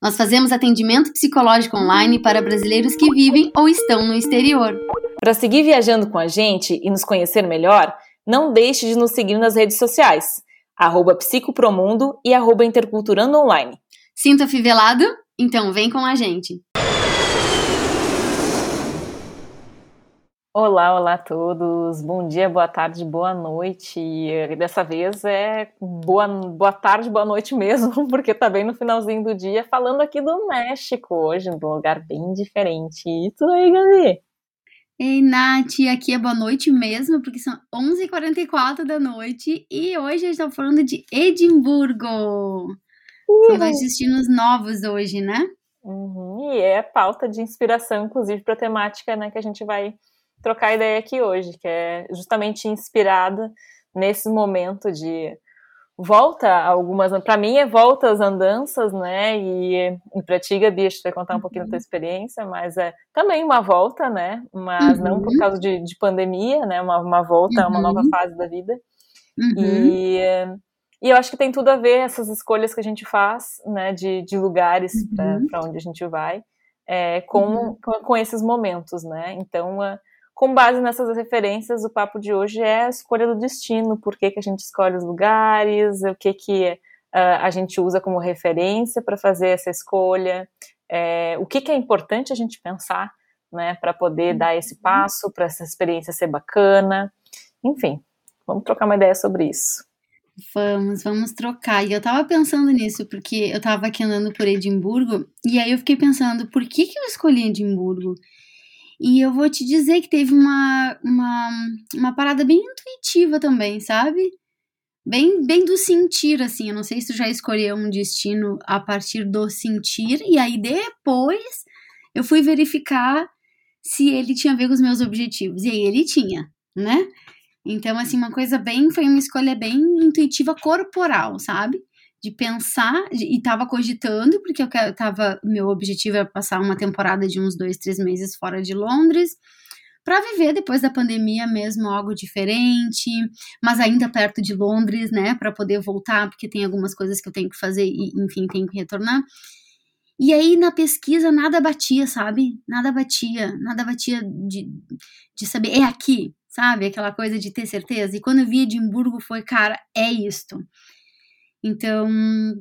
Nós fazemos atendimento psicológico online para brasileiros que vivem ou estão no exterior. Para seguir viajando com a gente e nos conhecer melhor, não deixe de nos seguir nas redes sociais, arroba psicopromundo e arroba interculturando online. Sinta fivelado? Então vem com a gente! Olá, olá a todos. Bom dia, boa tarde, boa noite. E dessa vez é boa, boa tarde, boa noite mesmo, porque tá bem no finalzinho do dia, falando aqui do México hoje, num lugar bem diferente. E tu aí, Gabi? Ei, Nath, aqui é boa noite mesmo, porque são 11h44 da noite e hoje a gente tá falando de Edimburgo. Uhum. São dois destinos novos hoje, né? Uhum. E é pauta de inspiração, inclusive, para a temática né, que a gente vai trocar ideia aqui hoje, que é justamente inspirada nesse momento de volta algumas, para mim é volta às andanças, né? E, e para ti, Gabi, a gente vai contar um pouquinho da tua uhum. experiência, mas é também uma volta, né? Mas uhum. não por uhum. causa de, de pandemia, né? Uma, uma volta, uhum. uma nova uhum. fase da vida. Uhum. E, e eu acho que tem tudo a ver essas escolhas que a gente faz, né? De, de lugares para onde a gente vai, é, com, com, com, esses momentos, né? Então, uh, com base nessas referências, o papo de hoje é a escolha do destino, por que, que a gente escolhe os lugares, o que, que uh, a gente usa como referência para fazer essa escolha, é, o que, que é importante a gente pensar né, para poder dar esse uhum. passo, para essa experiência ser bacana. Enfim, vamos trocar uma ideia sobre isso. Vamos, vamos trocar. E eu tava pensando nisso, porque eu tava aqui andando por Edimburgo, e aí eu fiquei pensando, por que, que eu escolhi Edimburgo? E eu vou te dizer que teve uma, uma, uma parada bem intuitiva também, sabe? Bem, bem do sentir, assim. Eu não sei se tu já escolheu um destino a partir do sentir, e aí depois eu fui verificar se ele tinha a ver com os meus objetivos. E aí ele tinha, né? Então, assim, uma coisa bem. Foi uma escolha bem intuitiva corporal, sabe? De pensar e estava cogitando, porque eu tava, meu objetivo era passar uma temporada de uns dois, três meses fora de Londres, para viver depois da pandemia mesmo algo diferente, mas ainda perto de Londres, né, para poder voltar, porque tem algumas coisas que eu tenho que fazer e, enfim, tenho que retornar. E aí na pesquisa nada batia, sabe? Nada batia, nada batia de, de saber, é aqui, sabe? Aquela coisa de ter certeza. E quando eu vi Edimburgo foi, cara, é isto. Então,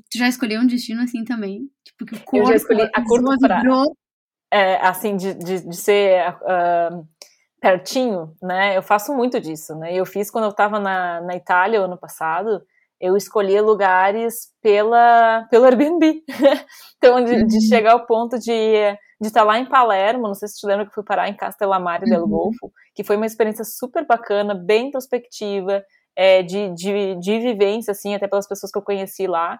tu já escolheu um destino assim também? Tipo, que o corpo, eu já escolhi a curto prazo. É, assim, de, de, de ser uh, pertinho, né? Eu faço muito disso, né? Eu fiz quando eu estava na, na Itália ano passado, eu escolhi lugares pela, pelo Airbnb. então, de, de, uhum. chegar ao ponto de de estar lá em Palermo, não sei se te lembra que fui parar em Castellammare uhum. del Golfo, que foi uma experiência super bacana, bem introspectiva, é, de, de, de vivência, assim, até pelas pessoas que eu conheci lá.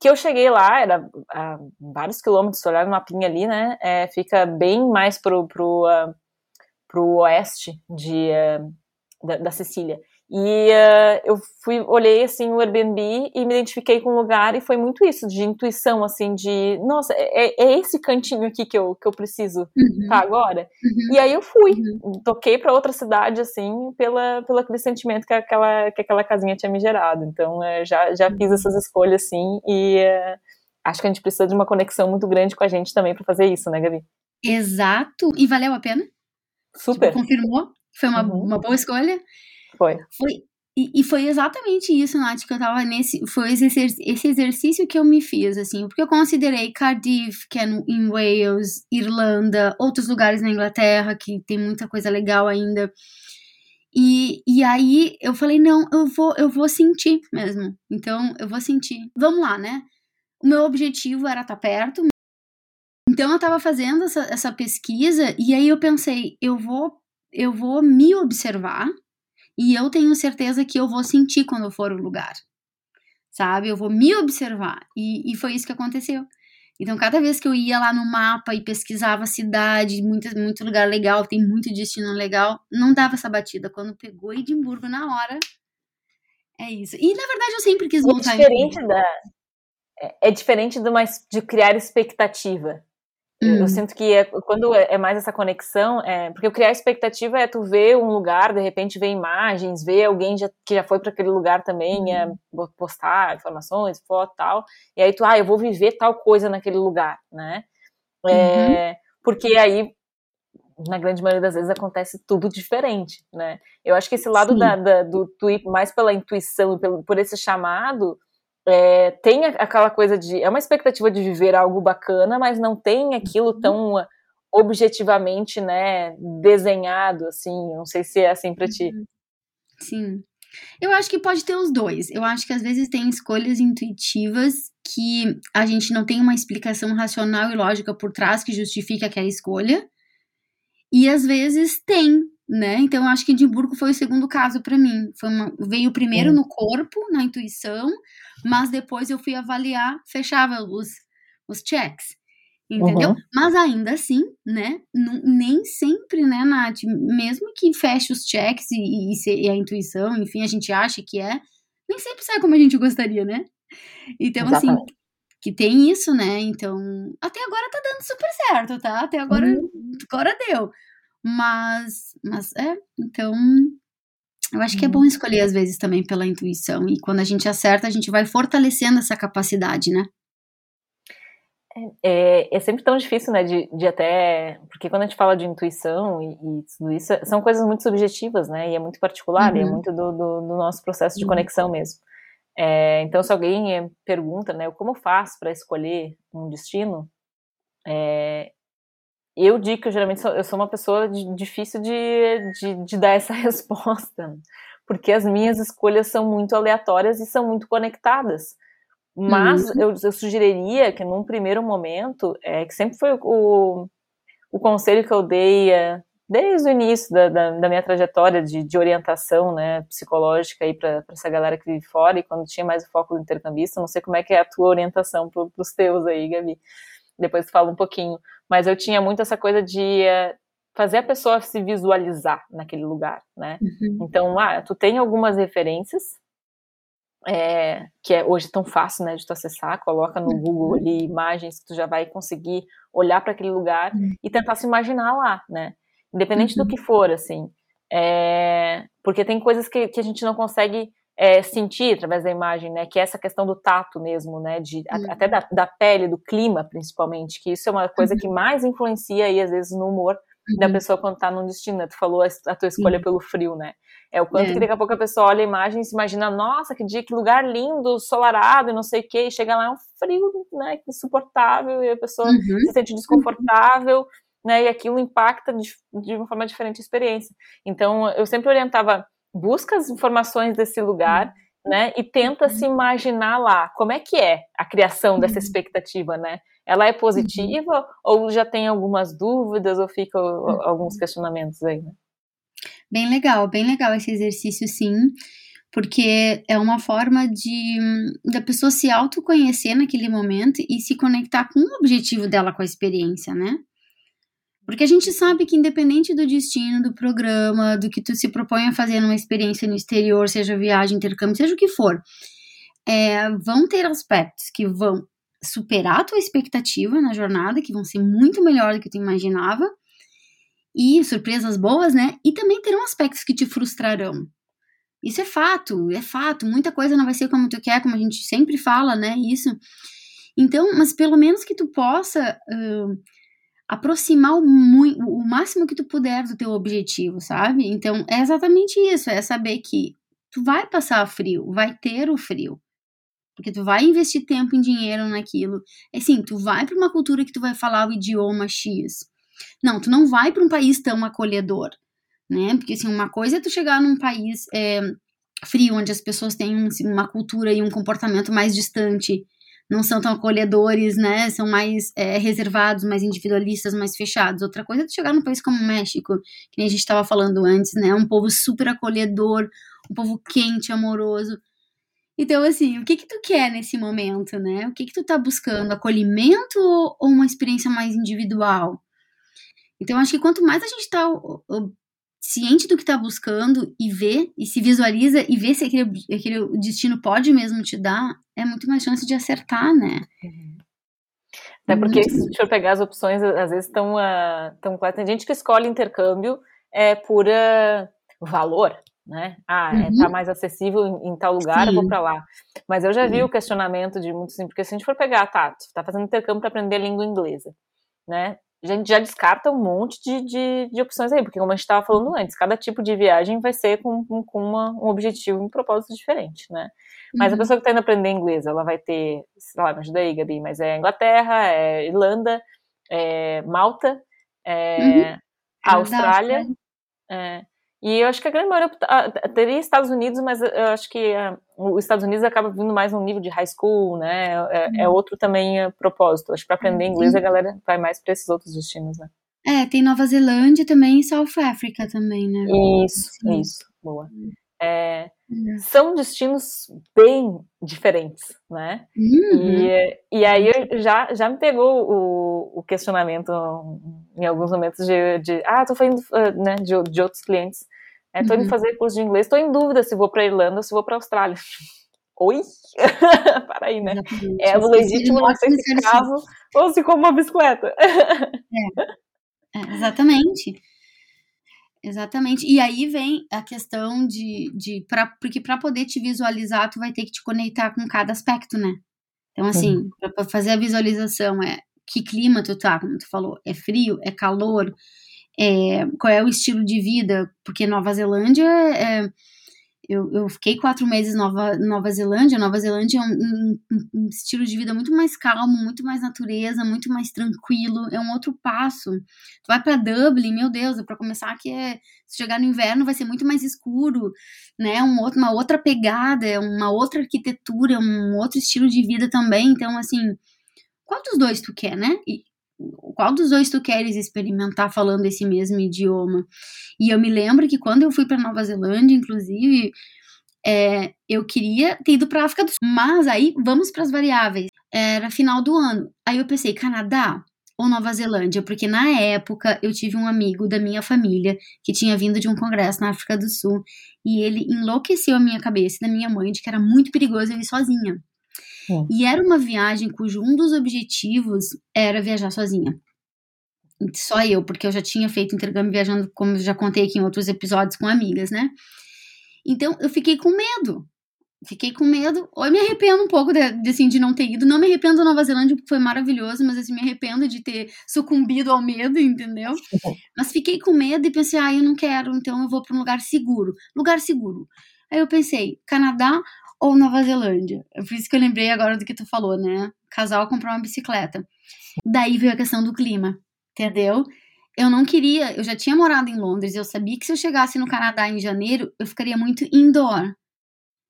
Que eu cheguei lá, era a vários quilômetros, se olhar no mapinha ali, né? É, fica bem mais pro, pro, uh, pro oeste de, uh, da, da Sicília. E uh, eu fui, olhei assim o Airbnb e me identifiquei com o lugar e foi muito isso, de intuição, assim, de nossa, é, é esse cantinho aqui que eu, que eu preciso uhum. tá agora. Uhum. E aí eu fui, uhum. toquei para outra cidade, assim, pela, pelo aquele sentimento que aquela, que aquela casinha tinha me gerado. Então uh, já, já fiz essas escolhas, assim, e uh, acho que a gente precisa de uma conexão muito grande com a gente também para fazer isso, né, Gabi? Exato. E valeu a pena? Super. Tipo, confirmou? Foi uma, uhum. uma boa escolha? Foi. Foi. E, e, foi exatamente isso, Nath, que eu tava nesse. Foi esse, esse exercício que eu me fiz, assim, porque eu considerei Cardiff, que é no, em Wales, Irlanda, outros lugares na Inglaterra, que tem muita coisa legal ainda. E, e aí eu falei, não, eu vou, eu vou sentir mesmo. Então, eu vou sentir. Vamos lá, né? O meu objetivo era estar tá perto. Então eu tava fazendo essa, essa pesquisa e aí eu pensei, eu vou, eu vou me observar e eu tenho certeza que eu vou sentir quando eu for o lugar, sabe? Eu vou me observar. E, e foi isso que aconteceu. Então, cada vez que eu ia lá no mapa e pesquisava a cidade, muito, muito lugar legal, tem muito destino legal, não dava essa batida. Quando pegou Edimburgo na hora, é isso. E, na verdade, eu sempre quis é voltar. É diferente, da, é, é diferente de, uma, de criar expectativa. Hum. Eu sinto que é, quando é, é mais essa conexão, é, porque criar expectativa é tu ver um lugar, de repente ver imagens, ver alguém já, que já foi para aquele lugar também, é, uhum. postar informações, foto tal, e aí tu, ah, eu vou viver tal coisa naquele lugar, né? É, uhum. Porque aí, na grande maioria das vezes, acontece tudo diferente, né? Eu acho que esse lado da, da, do tu ir mais pela intuição e pelo, por esse chamado, é, tem aquela coisa de. É uma expectativa de viver algo bacana, mas não tem aquilo uhum. tão objetivamente, né, desenhado, assim. Não sei se é assim para ti. Uhum. Sim. Eu acho que pode ter os dois. Eu acho que às vezes tem escolhas intuitivas que a gente não tem uma explicação racional e lógica por trás que justifique aquela escolha. E às vezes tem, né? Então, eu acho que Edimburgo foi o segundo caso para mim. Foi uma, veio primeiro no corpo, na intuição, mas depois eu fui avaliar, fechava os, os checks. Entendeu? Uhum. Mas ainda assim, né? nem sempre, né, Nath? Mesmo que feche os checks e, e, e, a intuição, enfim, a gente acha que é, nem sempre sai como a gente gostaria, né? Então, assim, Exatamente. assim, que tem isso, né? Então, até agora tá dando super certo, tá? Até agora, uhum. agora deu. Mas, mas é, então eu acho que é bom uhum. escolher às vezes também pela intuição e quando a gente acerta a gente vai fortalecendo essa capacidade, né? É, é sempre tão difícil, né, de, de, até, porque quando a gente fala de intuição e, e tudo isso, são coisas muito subjetivas, né, e é muito particular, uhum. e é uhum. muito do, do, do, nosso processo de uhum. conexão mesmo. É, então, se alguém pergunta, né, como faço para escolher um destino, é, eu digo que eu geralmente sou, eu sou uma pessoa de, difícil de, de, de, dar essa resposta, porque as minhas escolhas são muito aleatórias e são muito conectadas. Mas uhum. eu, eu, sugeriria que num primeiro momento, é, que sempre foi o, o conselho que eu dei é, desde o início da, da, da minha trajetória de, de, orientação né, psicológica para essa galera que vive fora, e quando tinha mais o foco do intercambista, não sei como é que é a tua orientação para os teus aí, Gabi. Depois tu fala um pouquinho mas eu tinha muito essa coisa de uh, fazer a pessoa se visualizar naquele lugar, né? Uhum. Então, ah, tu tem algumas referências, é, que é hoje tão fácil, né, de tu acessar, coloca no uhum. Google ali imagens, tu já vai conseguir olhar para aquele lugar uhum. e tentar se imaginar lá, né? Independente do uhum. que for, assim. É, porque tem coisas que, que a gente não consegue é, sentir através da imagem, né? Que é essa questão do tato mesmo, né? De, uhum. Até da, da, pele, do clima, principalmente, que isso é uma coisa uhum. que mais influencia aí, às vezes, no humor uhum. da pessoa quando tá num destino. Né? Tu falou a, a tua escolha pelo frio, né? É o quanto é. que daqui a pouco a pessoa olha a imagem e se imagina, nossa, que dia, que lugar lindo, solarado e não sei o quê, e chega lá é um frio, né, insuportável, e a pessoa uhum. se sente desconfortável, né, e aquilo impacta de, de uma forma diferente a experiência. Então, eu sempre orientava busca as informações desse lugar, uhum. né, e tenta se uhum. imaginar lá como é que é a criação dessa uhum. expectativa, né? Ela é positiva ou já tem algumas dúvidas ou fica alguns questionamentos aí, né? Bem legal, bem legal esse exercício, sim, porque é uma forma de da pessoa se autoconhecer naquele momento e se conectar com o objetivo dela com a experiência, né? Porque a gente sabe que independente do destino, do programa, do que tu se propõe a fazer numa experiência no exterior, seja viagem, intercâmbio, seja o que for, é, vão ter aspectos que vão superar a tua expectativa na jornada, que vão ser muito melhor do que tu imaginava, e surpresas boas, né? E também terão aspectos que te frustrarão. Isso é fato, é fato. Muita coisa não vai ser como tu quer, como a gente sempre fala, né? Isso. Então, mas pelo menos que tu possa uh, aproximar o, o máximo que tu puder do teu objetivo, sabe? Então, é exatamente isso, é saber que tu vai passar frio, vai ter o frio. Porque tu vai investir tempo e dinheiro naquilo. Assim, tu vai para uma cultura que tu vai falar o idioma X. Não, tu não vai para um país tão acolhedor, né? Porque assim, uma coisa é tu chegar num país é, frio, onde as pessoas têm assim, uma cultura e um comportamento mais distante não são tão acolhedores, né? São mais é, reservados, mais individualistas, mais fechados. Outra coisa é chegar num país como o México, que nem a gente estava falando antes, né? Um povo super acolhedor, um povo quente, amoroso. Então, assim, o que que tu quer nesse momento, né? O que que tu tá buscando? Acolhimento ou uma experiência mais individual? Então, acho que quanto mais a gente tá ciente do que tá buscando e vê, e se visualiza e vê se aquele, aquele destino pode mesmo te dar, é muito mais chance de acertar, né? Uhum. Até porque, se for pegar as opções, às vezes estão uh, tão Tem gente que escolhe intercâmbio é, por uh, valor, né? Ah, é, uhum. é, tá mais acessível em, em tal lugar, Sim. eu vou para lá. Mas eu já vi o questionamento de muitos, assim, porque se a gente for pegar, tá, tu tá fazendo intercâmbio para aprender a língua inglesa, né? A gente já descarta um monte de, de, de opções aí, porque como a gente estava falando antes, cada tipo de viagem vai ser com, com, com uma, um objetivo, um propósito diferente, né? Mas uhum. a pessoa que está indo aprender inglês, ela vai ter, sei lá, me ajuda aí, Gabi, mas é Inglaterra, é Irlanda, é Malta, é uhum. Austrália, é, e eu acho que a grande maioria ah, teria Estados Unidos, mas eu acho que uh, os Estados Unidos acaba vindo mais num nível de high school, né? É, é uhum. outro também uh, propósito. Acho que para aprender inglês a galera vai mais para esses outros destinos, né? É, tem Nova Zelândia também e South Africa também, né? Isso, Sim. isso, boa. Hum. É, uhum. São destinos bem diferentes, né? Uhum. E, e aí já, já me pegou o, o questionamento em alguns momentos de, de ah, tô falando né, de, de outros clientes Estou é, uhum. indo fazer curso de inglês, estou em dúvida se vou para Irlanda ou se vou para Austrália. Oi? Para aí, né? Exatamente. É o legítimo nesse caso ou se como uma bicicleta. É. é. exatamente. Exatamente. E aí vem a questão de. de pra, porque para poder te visualizar, tu vai ter que te conectar com cada aspecto, né? Então, assim, uhum. para fazer a visualização é que clima tu tá, como tu falou, é frio, é calor, é, qual é o estilo de vida, porque Nova Zelândia é, eu, eu, fiquei quatro meses Nova Nova Zelândia. Nova Zelândia é um, um, um, estilo de vida muito mais calmo, muito mais natureza, muito mais tranquilo. É um outro passo. Tu vai para Dublin, meu Deus, para começar que é se chegar no inverno vai ser muito mais escuro, né? Um outro, uma outra pegada, uma outra arquitetura, um outro estilo de vida também. Então assim, qual dos dois tu quer, né? E, qual dos dois tu queres experimentar falando esse mesmo idioma? E eu me lembro que quando eu fui para Nova Zelândia, inclusive, é, eu queria ter ido para África do Sul, mas aí vamos para as variáveis. Era final do ano. Aí eu pensei, Canadá ou Nova Zelândia? Porque na época eu tive um amigo da minha família que tinha vindo de um congresso na África do Sul e ele enlouqueceu a minha cabeça e da minha mãe de que era muito perigoso eu ir sozinha. É. E era uma viagem cujo um dos objetivos era viajar sozinha. Só eu, porque eu já tinha feito intercâmbio viajando, como já contei aqui em outros episódios, com amigas, né? Então eu fiquei com medo. Fiquei com medo. Ou me arrependo um pouco de, de, assim, de não ter ido. Não me arrependo da Nova Zelândia, porque foi maravilhoso, mas assim, me arrependo de ter sucumbido ao medo, entendeu? Mas fiquei com medo e pensei, ah, eu não quero, então eu vou para um lugar seguro. Lugar seguro. Aí eu pensei, Canadá ou Nova Zelândia. É por isso que eu lembrei agora do que tu falou, né? O casal comprou uma bicicleta. Daí veio a questão do clima, entendeu? Eu não queria, eu já tinha morado em Londres, eu sabia que se eu chegasse no Canadá em janeiro, eu ficaria muito indoor.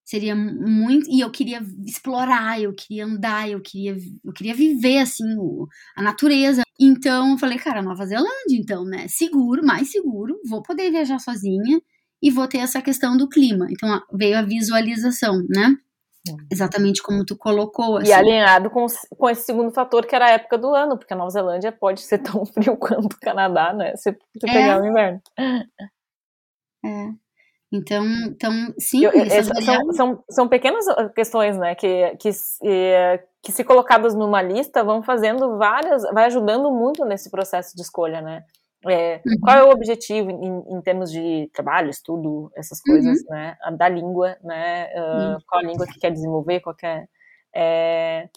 Seria muito. E eu queria explorar, eu queria andar, eu queria, eu queria viver, assim, o, a natureza. Então, eu falei, cara, Nova Zelândia, então, né? Seguro, mais seguro, vou poder viajar sozinha e vou ter essa questão do clima. Então veio a visualização, né? Exatamente como tu colocou. Assim. E alinhado com, com esse segundo fator, que era a época do ano, porque a Nova Zelândia pode ser tão frio quanto o Canadá, né? Se tu é. pegar o inverno. É. Então, então sim, Eu, são, são, são, pequenas questões, né, que, que, que se colocadas numa lista vão fazendo várias, vai ajudando muito nesse processo de escolha, né? É, uhum. Qual é o objetivo em, em, termos de trabalho, estudo, essas coisas, uhum. né? Da língua, né? Uh, qual a língua que quer desenvolver, qual é, é,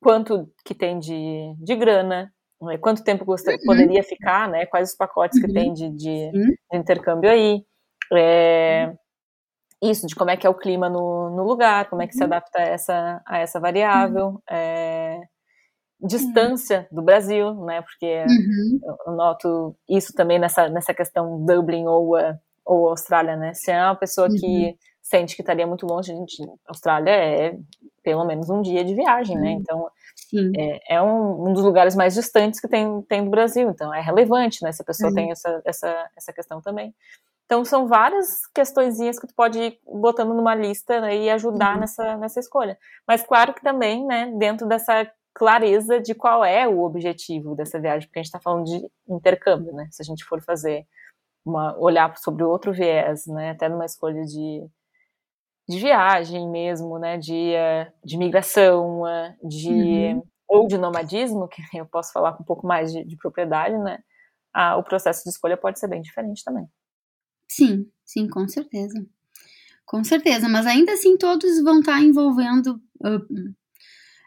quanto que tem de, de grana, né? quanto tempo uhum. poderia ficar, né? Quais os pacotes que tem uhum. de, de, de intercâmbio aí. É, uhum. isso, de como é que é o clima no, no lugar, como é que se adapta a essa, a essa variável. É, distância do Brasil, né? Porque uhum. eu noto isso também nessa, nessa questão Dublin ou, uh, ou Austrália, né? Se é uma pessoa uhum. que sente que estaria muito longe, gente, Austrália é pelo menos um dia de viagem, né? Então é, é um, um, dos lugares mais distantes que tem, tem do Brasil, então é relevante, né? Se a pessoa tem essa, essa, essa questão também. Então são várias questõezinhas que tu pode ir botando numa lista né, e ajudar uhum. nessa, nessa escolha. Mas claro que também, né, dentro dessa clareza de qual é o objetivo dessa viagem, porque a gente está falando de intercâmbio, né? Se a gente for fazer uma olhar sobre outro viés, né, até numa escolha de, de viagem mesmo, né, de, de migração, de uhum. ou de nomadismo, que eu posso falar com um pouco mais de, de propriedade, né, a, o processo de escolha pode ser bem diferente também. Sim, sim, com certeza. Com certeza, mas ainda assim todos vão estar envolvendo uh,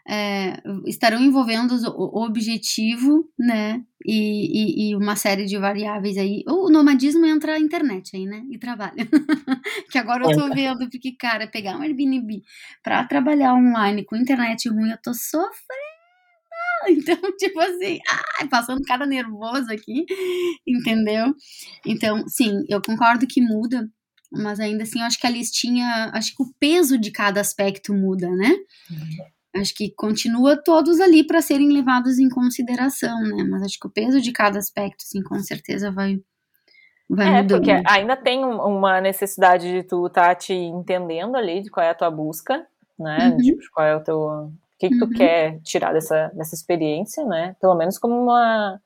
é, estarão envolvendo o objetivo, né? E, e, e, uma série de variáveis aí. O nomadismo entra a internet aí, né? E trabalho. que agora eu tô vendo, porque, cara, pegar um Airbnb pra trabalhar online com internet ruim, eu tô sofrendo. Então, tipo assim, ai, passando cada nervoso aqui, entendeu? Então, sim, eu concordo que muda, mas ainda assim, eu acho que a listinha, acho que o peso de cada aspecto muda, né? Uhum. Acho que continua todos ali para serem levados em consideração, né? Mas acho que o peso de cada aspecto, assim, com certeza vai, vai é, mudando. porque ainda tem uma necessidade de tu estar tá te entendendo ali de qual é a tua busca, né? Uhum. Tipo, qual é o teu... O que, que tu uhum. quer tirar dessa, dessa experiência, né? Pelo menos como uma,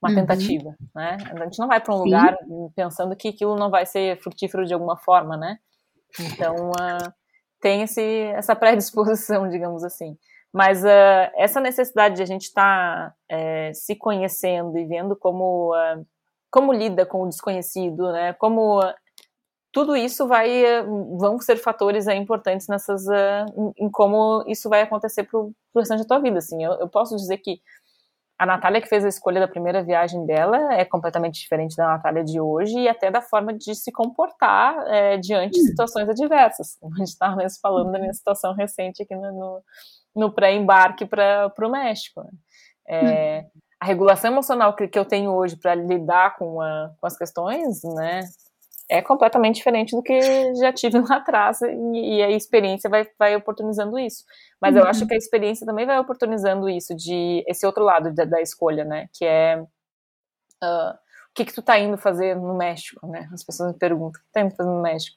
uma uhum. tentativa, né? A gente não vai para um Sim. lugar pensando que aquilo não vai ser frutífero de alguma forma, né? Então, uh, tem esse, essa predisposição, digamos assim. Mas uh, essa necessidade de a gente estar tá, é, se conhecendo e vendo como, uh, como lida com o desconhecido, né? Como uh, tudo isso vai vão ser fatores importantes nessas em, em, como isso vai acontecer para o restante da tua vida. Assim, eu, eu posso dizer que a Natália que fez a escolha da primeira viagem dela é completamente diferente da Natália de hoje e até da forma de se comportar é, diante de hum. situações adversas. A gente estava mesmo falando da minha situação recente aqui no, no, pré-embarque para o México. Né? É, hum. a regulação emocional que, que eu tenho hoje para lidar com, a, com as questões, né, é completamente diferente do que já tive lá atrás e, e a experiência vai, vai oportunizando isso. Mas uhum. eu acho uhum. que a experiência também vai oportunizando isso, de esse outro lado da, da escolha, né? Que é uh, o que, que tu tá indo fazer no México, né? As pessoas me perguntam, o que tá indo fazer no México?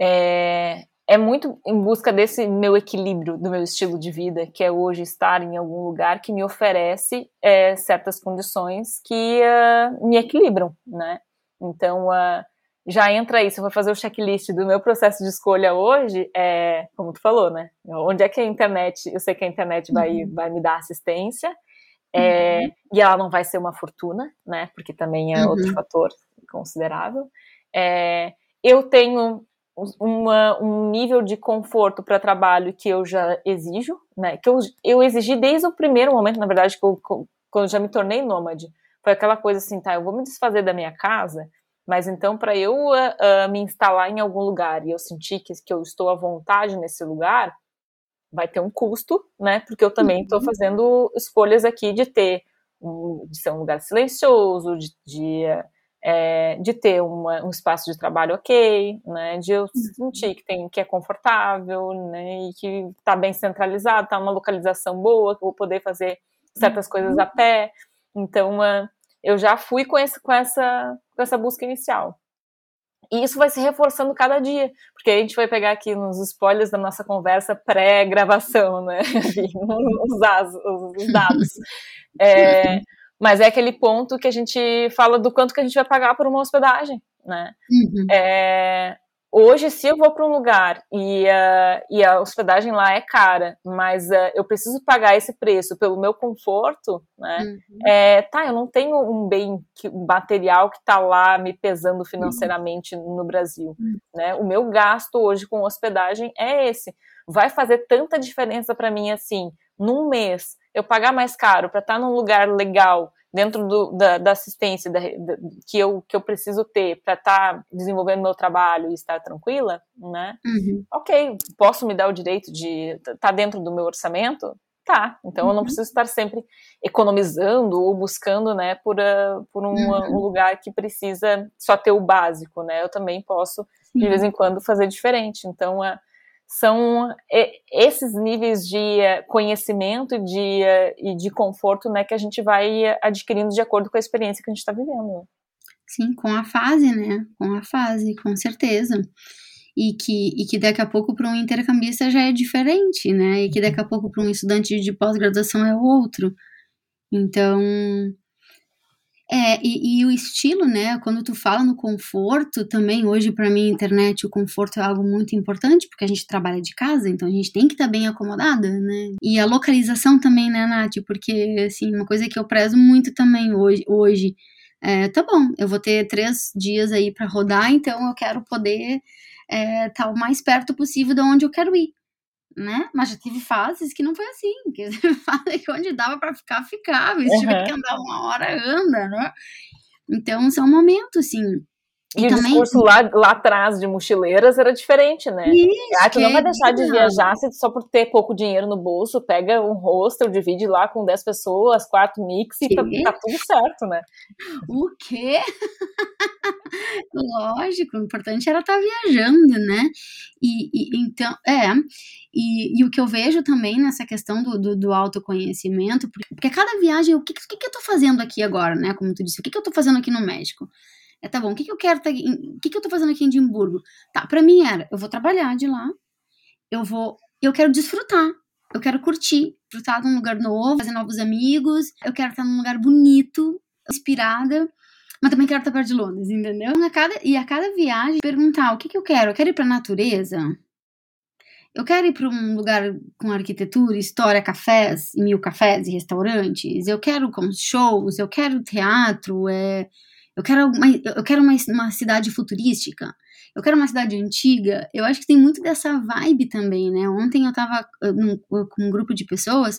É, é muito em busca desse meu equilíbrio, do meu estilo de vida, que é hoje estar em algum lugar que me oferece é, certas condições que uh, me equilibram, né? Então, uh, já entra aí, se eu for fazer o checklist do meu processo de escolha hoje, é, como tu falou, né? Onde é que a internet, eu sei que a internet vai, uhum. vai me dar assistência, é, uhum. e ela não vai ser uma fortuna, né? Porque também é uhum. outro fator considerável. É, eu tenho uma, um nível de conforto para trabalho que eu já exijo, né? Que eu, eu exigi desde o primeiro momento, na verdade, que eu, quando eu já me tornei nômade. Foi aquela coisa assim, tá, eu vou me desfazer da minha casa, mas então, para eu uh, uh, me instalar em algum lugar e eu sentir que, que eu estou à vontade nesse lugar, vai ter um custo, né? Porque eu também estou uhum. fazendo escolhas aqui de ter um, de ser um lugar silencioso, de, de, é, de ter uma, um espaço de trabalho ok, né? De eu uhum. sentir que tem que é confortável, né? E que está bem centralizado, está uma localização boa, que eu vou poder fazer certas coisas a uhum. pé. Então, uh, eu já fui com, esse, com, essa, com essa busca inicial. E isso vai se reforçando cada dia, porque a gente vai pegar aqui nos spoilers da nossa conversa pré-gravação, né? os, os dados. É, mas é aquele ponto que a gente fala do quanto que a gente vai pagar por uma hospedagem, né? Uhum. É, Hoje, se eu vou para um lugar e, uh, e, a hospedagem lá é cara, mas uh, eu preciso pagar esse preço pelo meu conforto, né? Uhum. É, tá, eu não tenho um bem que, um material que está lá me pesando financeiramente uhum. no Brasil, uhum. né? O meu gasto hoje com hospedagem é esse. Vai fazer tanta diferença para mim assim, num mês, eu pagar mais caro para estar tá num lugar legal dentro do, da, da, assistência da, da, que, eu, que eu preciso ter para estar tá desenvolvendo meu trabalho e estar tranquila, né? Uhum. Ok, posso me dar o direito de estar tá dentro do meu orçamento? Tá, então uhum. eu não uhum. preciso estar sempre economizando ou buscando, né, por, uh, por um, uhum. um, lugar que precisa só ter o básico, né? Eu também posso, de vez em quando, fazer diferente. Então, uh, são esses níveis de eh, conhecimento de, eh, e de conforto né, que a gente vai adquirindo de acordo com a experiência que a gente está vivendo. sim, com a fase, né? Com a fase, com certeza. E que, e que daqui a pouco para um intercambista já é diferente, né? E que daqui a pouco para um estudante de pós-graduação é outro. Então, é, e, e, o estilo, né? Quando tu fala no conforto, também hoje para mim internet o conforto é algo muito importante porque a gente trabalha de casa, então a gente tem que estar tá bem acomodada, né? E a localização também, né, Nath? Porque assim uma coisa que eu prezo muito também hoje, hoje é, tá bom, eu vou ter três dias aí para rodar, então eu quero poder estar é, tá o mais perto possível de onde eu quero ir né? Mas já tive fases que não foi assim, que fase que onde dava para ficar, ficava. E se uhum. tiver que andar uma hora, anda, né? Então são momentos, assim. E, e o também... discurso lá, lá atrás de mochileiras era diferente, né? Isso, ah, tu não vai deixar de viajar se só por ter pouco dinheiro no bolso, pega um hostel, divide lá com 10 pessoas, quarto mix e tá, tá, tudo certo, né? O quê? Lógico, o importante era estar tá viajando, né? E, e então, é, e, e, o que eu vejo também nessa questão do, do, do autoconhecimento, porque, cada viagem, o que, que, que eu tô fazendo aqui agora, né? Como tu disse, o que, que eu tô fazendo aqui no México? É, tá bom, o que, que eu quero, tá, o que, que eu tô fazendo aqui em Edimburgo? Tá, pra mim era, eu vou trabalhar de lá, eu vou, eu quero desfrutar, eu quero curtir, desfrutar num lugar novo, fazer novos amigos, eu quero estar num lugar bonito, inspirada, mas também quero estar perto de Londres, entendeu? A cada, e a cada viagem, perguntar o que, que eu quero, eu quero ir pra natureza? Eu quero ir para um lugar com arquitetura, história, cafés, mil cafés e restaurantes. Eu quero com shows, eu quero teatro, é, eu quero, uma, eu quero uma, uma cidade futurística, eu quero uma cidade antiga. Eu acho que tem muito dessa vibe também, né? Ontem eu tava num, com um grupo de pessoas,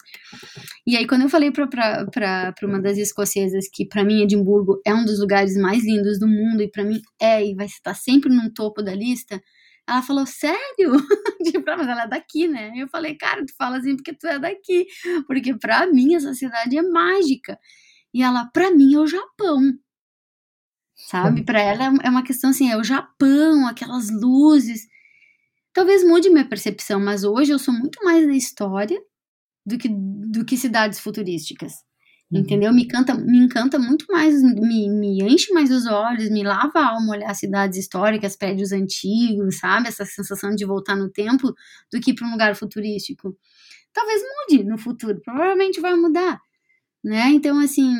e aí quando eu falei para uma das escocesas que para mim Edimburgo é um dos lugares mais lindos do mundo, e para mim é, e vai estar sempre no topo da lista, ela falou, sério? tipo, ah, mas ela é daqui, né? Eu falei, cara, tu fala assim porque tu é daqui. Porque pra mim essa cidade é mágica. E ela, pra mim, é o Japão sabe? Para ela é uma questão assim, é o Japão, aquelas luzes. Talvez mude minha percepção, mas hoje eu sou muito mais da história do que, do que cidades futurísticas. Uhum. Entendeu? Me, encanta, me encanta muito mais, me, me enche mais os olhos, me lava a alma olhar cidades históricas, prédios antigos, sabe? Essa sensação de voltar no tempo do que para um lugar futurístico. Talvez mude no futuro, provavelmente vai mudar, né? Então, assim,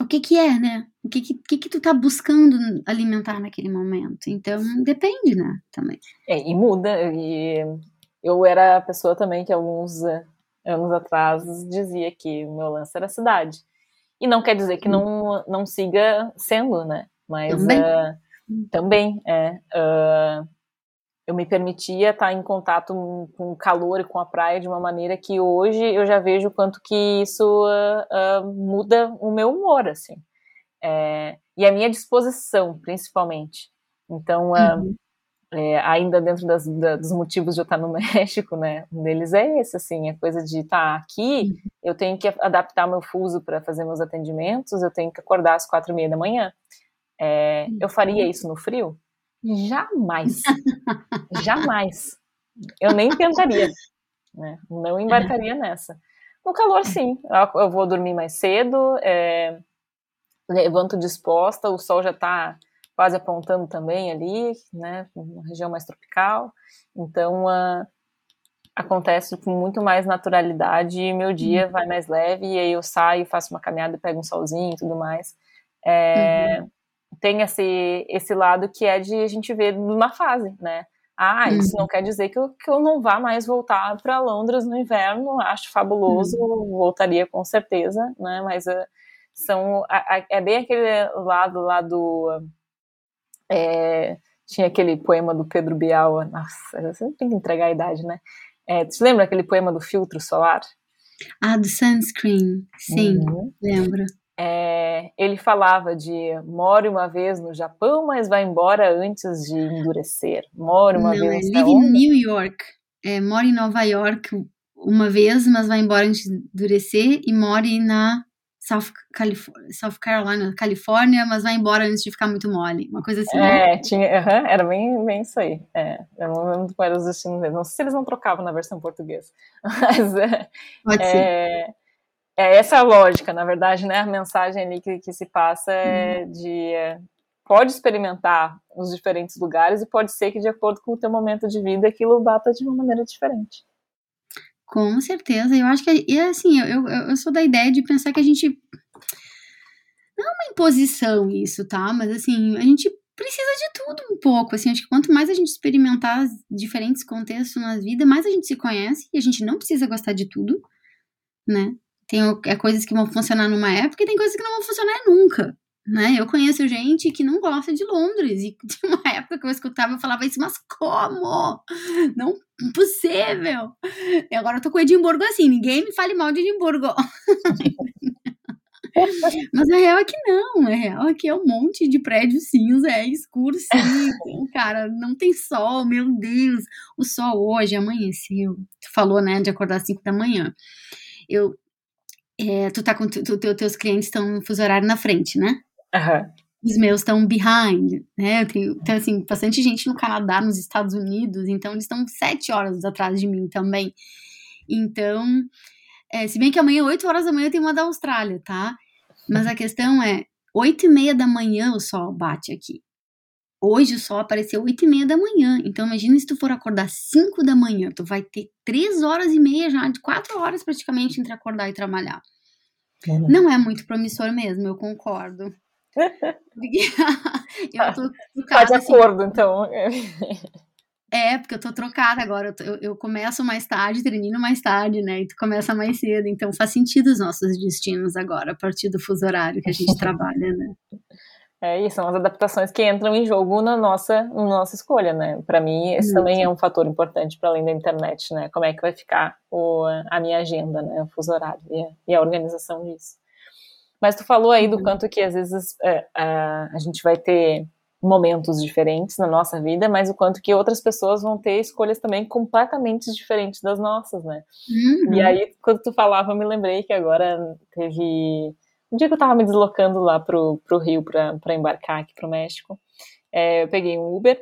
o que que é, né? O que que, que tu tá buscando alimentar naquele momento? Então, depende, né, também. É, e muda, e eu era a pessoa também que alguns anos atrás dizia que o meu lance era a cidade. E não quer dizer que não, não siga sendo, né? Mas também, uh, também é. Uh, eu me permitia estar em contato com o calor e com a praia de uma maneira que hoje eu já vejo quanto que isso uh, muda o meu humor, assim. É, e a minha disposição, principalmente. Então, uh, uhum. é, ainda dentro das, da, dos motivos de eu estar no México, né, um deles é esse, assim, a coisa de estar aqui, uhum. eu tenho que adaptar meu fuso para fazer meus atendimentos, eu tenho que acordar às quatro e meia da manhã. É, eu faria isso no frio? Jamais. Jamais. Eu nem tentaria. Né? Não embarcaria nessa. No calor, sim. Eu vou dormir mais cedo, é, levanto disposta, o sol já está quase apontando também ali, né? Uma região mais tropical. Então, uh, acontece com muito mais naturalidade e meu dia uhum. vai mais leve, e aí eu saio, faço uma caminhada, pego um solzinho e tudo mais. É, uhum tem esse, esse lado que é de a gente ver numa fase, né? Ah, isso uhum. não quer dizer que eu, que eu não vá mais voltar para Londres no inverno, acho fabuloso, uhum. voltaria com certeza, né? Mas uh, são, é bem aquele lado lá do. É, tinha aquele poema do Pedro Bial, nossa, você tem que entregar a idade, né? É, tu lembra aquele poema do filtro solar? Ah, do sunscreen, sim, uhum. lembro é, ele falava de more uma vez no Japão, mas vai embora antes de endurecer. More uma Não, vez. É, live in New York. É, more em Nova York uma vez, mas vai embora antes de endurecer. E more na South, Calif South Carolina, Califórnia, mas vai embora antes de ficar muito mole. Uma coisa assim. É, tinha, uh -huh, era bem, bem isso aí. É, eu não lembro era os destinos deles. Não sei se eles não trocavam na versão portuguesa. Mas, é, Pode ser é essa a lógica, na verdade, né? A mensagem ali que, que se passa é de é, pode experimentar os diferentes lugares e pode ser que, de acordo com o teu momento de vida, aquilo bata de uma maneira diferente. Com certeza. Eu acho que, e assim, eu, eu, eu sou da ideia de pensar que a gente. Não é uma imposição isso, tá? Mas assim, a gente precisa de tudo um pouco, assim, acho que quanto mais a gente experimentar diferentes contextos na vida, mais a gente se conhece e a gente não precisa gostar de tudo, né? Tem é, coisas que vão funcionar numa época e tem coisas que não vão funcionar nunca, né? Eu conheço gente que não gosta de Londres e tinha uma época que eu escutava e falava isso, mas como? Não, impossível! E agora eu tô com Edimburgo assim, ninguém me fale mal de Edimburgo. Mas a real é que não, a real é que é um monte de prédio cinza, é escuro sim, cara, não tem sol, meu Deus, o sol hoje amanheceu, tu falou, né, de acordar às 5 da manhã, eu, é, tu tá com, tu, tu, teus clientes estão no fuso horário na frente, né? Uhum. Os meus estão behind, né? Eu tenho, então, assim, bastante gente no Canadá, nos Estados Unidos, então eles estão sete horas atrás de mim também. Então, é, se bem que amanhã, 8 horas da manhã, tem uma da Austrália, tá? Mas a questão é, 8 e meia da manhã o sol bate aqui. Hoje o sol apareceu 8 e meia da manhã. Então imagina se tu for acordar 5 da manhã, tu vai ter 3 horas e meia já, de 4 horas praticamente entre acordar e trabalhar. Não é muito promissor mesmo, eu concordo. eu tô, tá de assim, acordo, então. É, porque eu tô trocada agora. Eu, eu, começo mais tarde, termino mais tarde, né? E tu começa mais cedo. Então faz sentido os nossos destinos agora, a partir do fuso horário que a gente trabalha, né? É, e são as adaptações que entram em jogo na nossa, na nossa escolha, né? Para mim, esse também é um fator importante para além da internet, né? Como é que vai ficar o, a minha agenda, né? O fuso horário e a, e a organização disso. Mas tu falou aí do uhum. quanto que às vezes é, a, a gente vai ter momentos diferentes na nossa vida, mas o quanto que outras pessoas vão ter escolhas também completamente diferentes das nossas, né? Uhum. E aí, quando tu falava, eu me lembrei que agora teve. Um dia que eu tava me deslocando lá pro, pro Rio para embarcar aqui pro México, é, eu peguei um Uber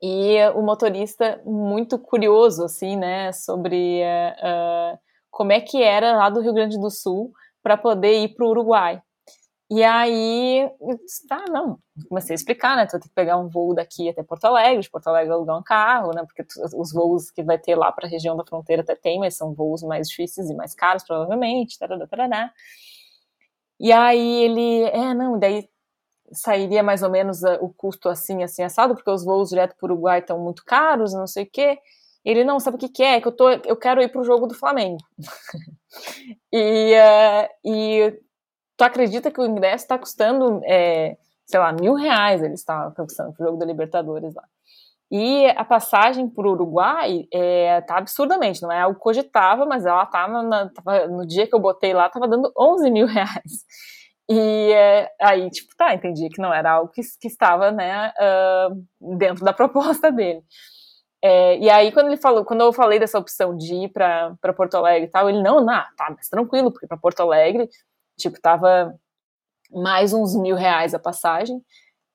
e o motorista, muito curioso, assim, né, sobre uh, uh, como é que era lá do Rio Grande do Sul para poder ir pro Uruguai. E aí, tá, não, comecei a explicar, né? Tu vai ter que pegar um voo daqui até Porto Alegre, de Porto Alegre alugar um carro, né? Porque tu, os voos que vai ter lá para a região da fronteira até tem, mas são voos mais difíceis e mais caros, provavelmente, tarará, tarará. E aí ele, é, não, daí sairia mais ou menos uh, o custo assim, assim, assado, porque os voos direto para o Uruguai estão muito caros, não sei o quê. Ele, não, sabe o que, que é? Que eu, tô, eu quero ir para o jogo do Flamengo. e, uh, e tu acredita que o ingresso está custando, é, sei lá, mil reais ele está custando pro jogo da Libertadores lá. E a passagem para o Uruguai é, tá absurdamente, não é algo cogitável, mas ela tava, na, tava, no dia que eu botei lá, tava dando 11 mil reais. E é, aí, tipo, tá, entendi que não era algo que, que estava, né, uh, dentro da proposta dele. É, e aí, quando ele falou, quando eu falei dessa opção de ir para Porto Alegre e tal, ele, não, não, tá, mas tranquilo, porque para Porto Alegre Tipo, tava mais uns mil reais a passagem.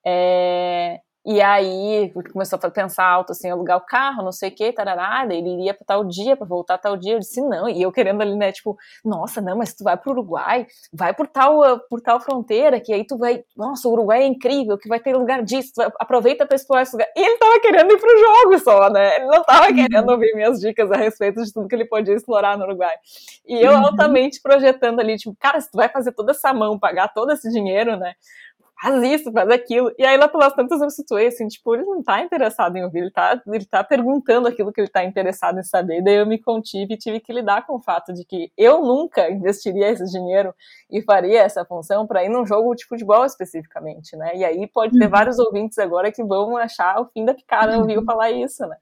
É, e aí começou a pensar alto assim, alugar o carro, não sei o que, tarará, daí ele iria para tal dia, para voltar tal dia. Eu disse não, e eu querendo ali, né, tipo, nossa, não, mas tu vai pro Uruguai, vai por tal, por tal fronteira, que aí tu vai, nossa, o Uruguai é incrível, que vai ter lugar disso, aproveita para explorar esse lugar. E ele tava querendo ir pro jogo só, né? Ele não tava uhum. querendo ouvir minhas dicas a respeito de tudo que ele podia explorar no Uruguai. E eu uhum. altamente projetando ali, tipo, cara, se tu vai fazer toda essa mão, pagar todo esse dinheiro, né? Faz isso, faz aquilo. E aí lá pelas tantas eu me situei assim, tipo, ele não tá interessado em ouvir, ele tá, ele tá perguntando aquilo que ele tá interessado em saber. E daí eu me contive e tive que lidar com o fato de que eu nunca investiria esse dinheiro e faria essa função para ir num jogo de futebol especificamente, né? E aí pode ter uhum. vários ouvintes agora que vão achar o fim da picada uhum. ouvir eu falar isso, né?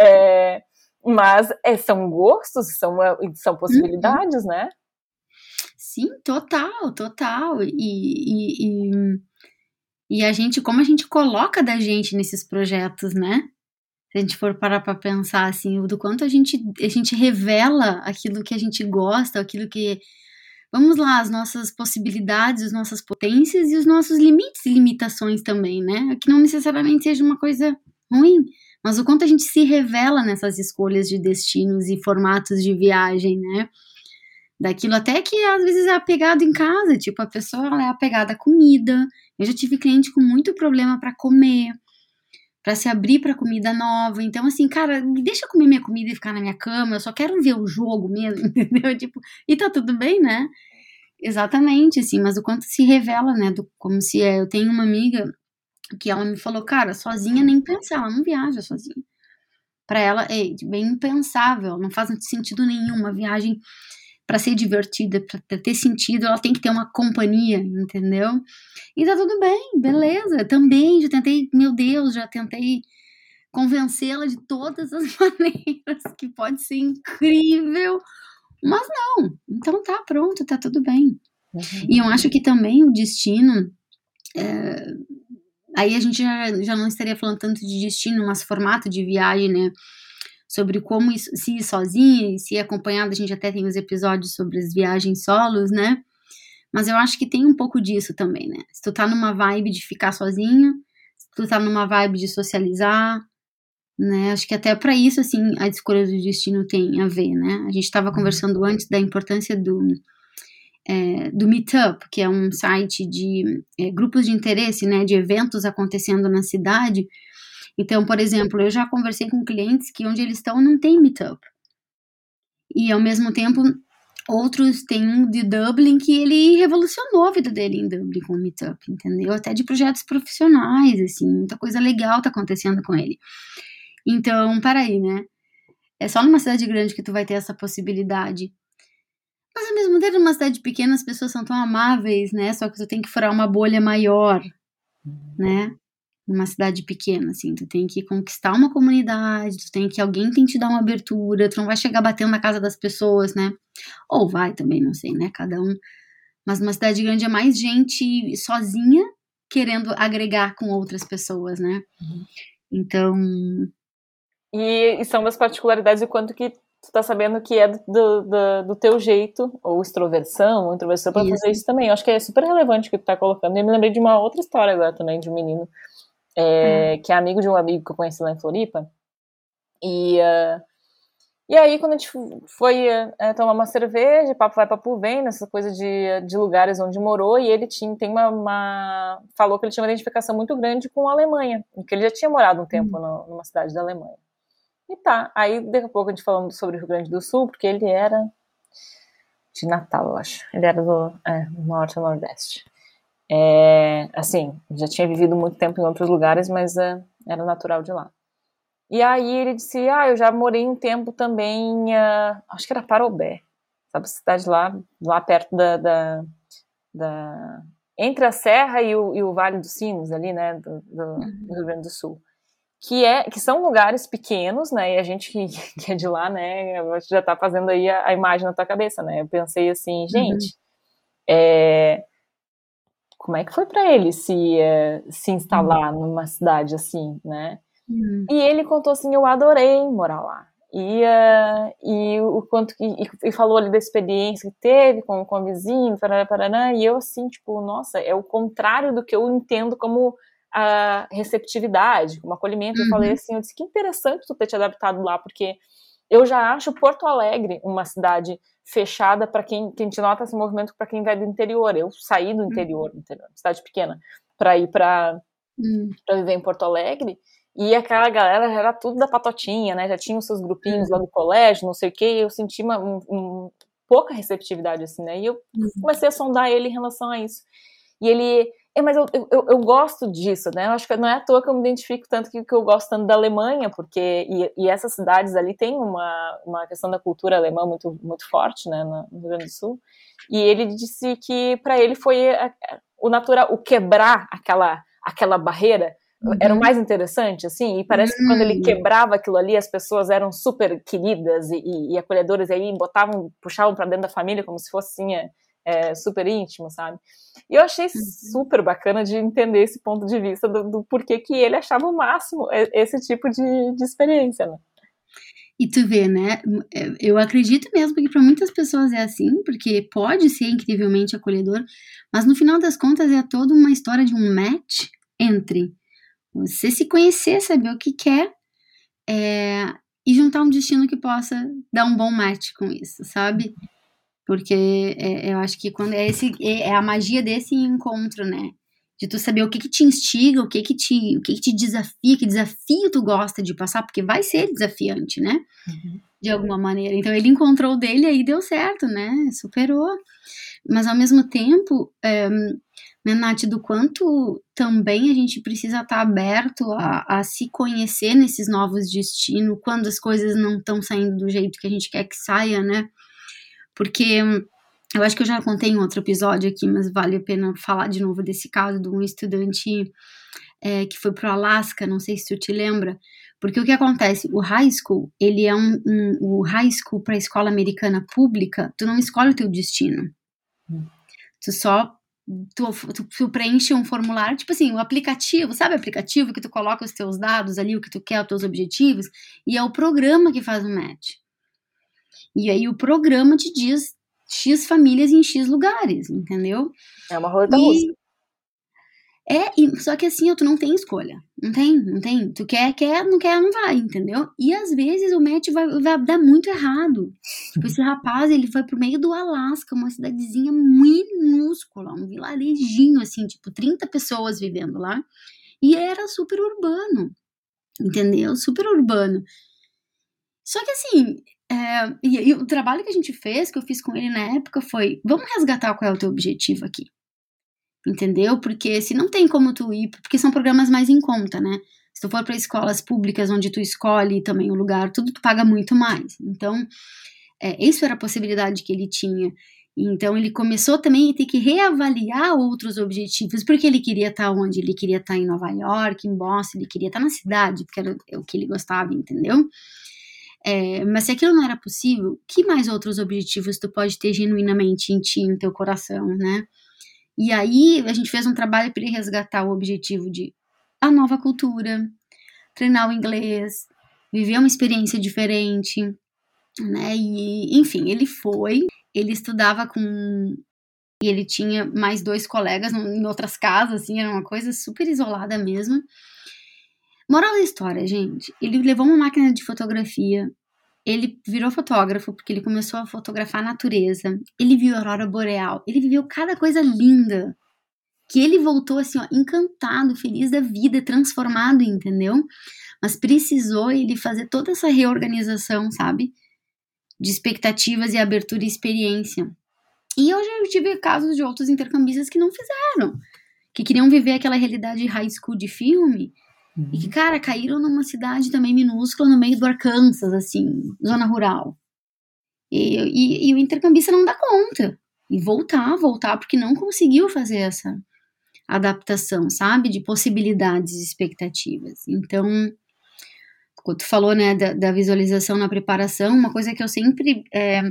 É, mas é, são gostos, são, são possibilidades, uhum. né? Sim, total, total. E, e, e, e, a gente, como a gente coloca da gente nesses projetos, né? Se a gente for parar para pensar assim, do quanto a gente, a gente revela aquilo que a gente gosta, aquilo que. Vamos lá, as nossas possibilidades, as nossas potências e os nossos limites e limitações também, né? Que não necessariamente seja uma coisa ruim, mas o quanto a gente se revela nessas escolhas de destinos e formatos de viagem, né? Daquilo, até que às vezes é apegado em casa, tipo, a pessoa ela é apegada à comida. Eu já tive cliente com muito problema para comer, para se abrir para comida nova. Então, assim, cara, me deixa comer minha comida e ficar na minha cama, eu só quero ver o jogo mesmo, entendeu? Tipo, e tá tudo bem, né? Exatamente, assim, mas o quanto se revela, né? Do, como se é. Eu tenho uma amiga que ela me falou, cara, sozinha nem pensar, ela não viaja sozinha. Para ela é bem impensável, não faz sentido nenhum uma viagem para ser divertida, para ter sentido, ela tem que ter uma companhia, entendeu? E tá tudo bem, beleza. Também já tentei, meu Deus, já tentei convencê-la de todas as maneiras que pode ser incrível, mas não. Então tá pronto, tá tudo bem. Uhum. E eu acho que também o destino é, aí a gente já, já não estaria falando tanto de destino, mas formato de viagem, né? Sobre como isso, se ir sozinha e se ir acompanhada, a gente até tem os episódios sobre as viagens solos, né? Mas eu acho que tem um pouco disso também, né? Se tu tá numa vibe de ficar sozinha, se tu tá numa vibe de socializar, né? Acho que até para isso, assim, a escolha do destino tem a ver, né? A gente estava uhum. conversando antes da importância do, é, do Meetup, que é um site de é, grupos de interesse, né? De eventos acontecendo na cidade, então, por exemplo, eu já conversei com clientes que onde eles estão não tem meetup. E ao mesmo tempo, outros têm um de Dublin que ele revolucionou a vida dele em Dublin com o meetup, entendeu? Até de projetos profissionais, assim, muita coisa legal tá acontecendo com ele. Então, para aí, né? É só numa cidade grande que tu vai ter essa possibilidade. Mas ao mesmo tempo, numa cidade pequena, as pessoas são tão amáveis, né? Só que tu tem que furar uma bolha maior, né? Numa cidade pequena, assim, tu tem que conquistar uma comunidade, tu tem que alguém tem que te dar uma abertura, tu não vai chegar batendo na casa das pessoas, né? Ou vai também, não sei, né? Cada um. Mas numa cidade grande é mais gente sozinha querendo agregar com outras pessoas, né? Uhum. Então. E, e, são das particularidades o quanto que tu tá sabendo que é do, do, do teu jeito, ou extroversão, ou introversão, pra isso. fazer isso também. Eu acho que é super relevante o que tu tá colocando. E eu me lembrei de uma outra história agora também, de um menino é, que é amigo de um amigo que eu conheci lá em Floripa. E, uh, e aí, quando a gente foi uh, tomar uma cerveja, papo vai, papo vem, nessa coisa de, de lugares onde morou, e ele tinha, tem uma, uma, falou que ele tinha uma identificação muito grande com a Alemanha, que ele já tinha morado um tempo uhum. no, numa cidade da Alemanha. E tá, aí daqui a pouco a gente falando sobre o Rio Grande do Sul, porque ele era de Natal, eu acho. Ele era do é, Norte ou Nordeste. É, assim, já tinha vivido muito tempo em outros lugares, mas é, era natural de lá. E aí ele disse, ah, eu já morei um tempo também, uh, acho que era Parobé, sabe, cidade lá, lá perto da, da, da entre a Serra e o, e o, Vale dos Sinos ali, né, do, do, uhum. do, Rio Grande do Sul, que é que são lugares pequenos, né, e a gente que, que é de lá, né, já está fazendo aí a, a, imagem na tua cabeça, né, eu pensei assim, gente, uhum. é, como é que foi para ele se, uh, se instalar uhum. numa cidade assim, né? Uhum. E ele contou assim, eu adorei morar lá. E, uh, e o quanto que e, e, falou ali da experiência que teve com, com o vizinho, paraná, paraná, e eu assim, tipo, nossa, é o contrário do que eu entendo como a receptividade, como acolhimento. Uhum. Eu falei uhum. assim, eu disse que interessante tu ter te adaptado lá, porque eu já acho Porto Alegre uma cidade fechada para quem, quem te nota esse movimento para quem vai do interior. Eu saí do interior, uhum. interior cidade pequena, para ir para uhum. viver em Porto Alegre. E aquela galera já era tudo da patotinha, né? Já tinha os seus grupinhos uhum. lá do colégio, não sei o quê. E eu senti uma um, um, pouca receptividade, assim, né? E eu uhum. comecei a sondar ele em relação a isso. E ele, é, mas eu, eu, eu, gosto disso, né? Eu acho que não é à toa que eu me identifico tanto que, que eu gosto tanto da Alemanha, porque e, e, essas cidades ali têm uma, uma questão da cultura alemã muito, muito forte, né, no Rio Grande do Sul. E ele disse que para ele foi a, o natural, o quebrar aquela aquela barreira uhum. era o mais interessante, assim. E parece que quando ele uhum. quebrava aquilo ali, as pessoas eram super queridas e, e, e acolhedoras, e aí botavam, puxavam para dentro da família como se fosse assim, é, super íntimo, sabe? E eu achei uhum. super bacana de entender esse ponto de vista do, do porquê que ele achava o máximo esse tipo de, de experiência, né? E tu vê, né? É, eu acredito mesmo que para muitas pessoas é assim, porque pode ser incrivelmente acolhedor, mas no final das contas é toda uma história de um match entre você se conhecer, saber o que quer é, e juntar um destino que possa dar um bom match com isso, sabe? Porque é, eu acho que quando é, esse, é, é a magia desse encontro, né? de tu saber o que que te instiga, o que que te, o que que te desafia, que desafio tu gosta de passar, porque vai ser desafiante, né? Uhum. De alguma maneira. Então ele encontrou o dele e aí deu certo, né? Superou. Mas ao mesmo tempo, é, né, Nath, do quanto também a gente precisa estar tá aberto a, a se conhecer nesses novos destinos, quando as coisas não estão saindo do jeito que a gente quer que saia, né? Porque eu acho que eu já contei em outro episódio aqui, mas vale a pena falar de novo desse caso de um estudante é, que foi para o Alasca, não sei se tu te lembra, porque o que acontece, o high school, ele é um, um o high school para a escola americana pública, tu não escolhe o teu destino, hum. tu só Tu, tu, tu, preenche um formulário, tipo assim, o um aplicativo, sabe o aplicativo que tu coloca os teus dados ali, o que tu quer, os teus objetivos, e é o programa que faz o match. E aí o programa te diz X famílias em X lugares, entendeu? É uma roleta russa. É, e, só que assim, tu não tem escolha. Não tem, não tem. Tu quer, quer, não quer, não vai, entendeu? E às vezes o match vai, vai dar muito errado. Tipo, esse rapaz, ele foi pro meio do Alasca, uma cidadezinha minúscula, um vilarejinho, assim, tipo, 30 pessoas vivendo lá. E era super urbano, entendeu? Super urbano. Só que assim, é, e, e, o trabalho que a gente fez, que eu fiz com ele na época, foi: vamos resgatar qual é o teu objetivo aqui. Entendeu? Porque se não tem como tu ir, porque são programas mais em conta, né? Se tu for para escolas públicas onde tu escolhe também o lugar, tudo tu paga muito mais. Então, é, isso era a possibilidade que ele tinha. Então ele começou também a ter que reavaliar outros objetivos, porque ele queria estar onde? Ele queria estar em Nova York, em Boston, ele queria estar na cidade, porque era o que ele gostava, entendeu? É, mas se aquilo não era possível, que mais outros objetivos tu pode ter genuinamente em ti, no teu coração, né? E aí a gente fez um trabalho para resgatar o objetivo de a nova cultura, treinar o inglês, viver uma experiência diferente, né? E enfim, ele foi, ele estudava com e ele tinha mais dois colegas em outras casas, assim, era uma coisa super isolada mesmo. Moral da história, gente. Ele levou uma máquina de fotografia. Ele virou fotógrafo porque ele começou a fotografar a natureza. Ele viu a aurora boreal. Ele viveu cada coisa linda. Que ele voltou assim, ó, encantado, feliz da vida, transformado, entendeu? Mas precisou ele fazer toda essa reorganização, sabe? De expectativas e abertura e experiência. E hoje eu tive casos de outros intercambistas que não fizeram, que queriam viver aquela realidade high school de filme Uhum. E que, cara, caíram numa cidade também minúscula no meio do Arkansas, assim, zona rural. E, e, e o intercambista não dá conta. E voltar, voltar, porque não conseguiu fazer essa adaptação, sabe? De possibilidades e expectativas. Então, quando tu falou, né, da, da, visualização na preparação, uma coisa que eu sempre é,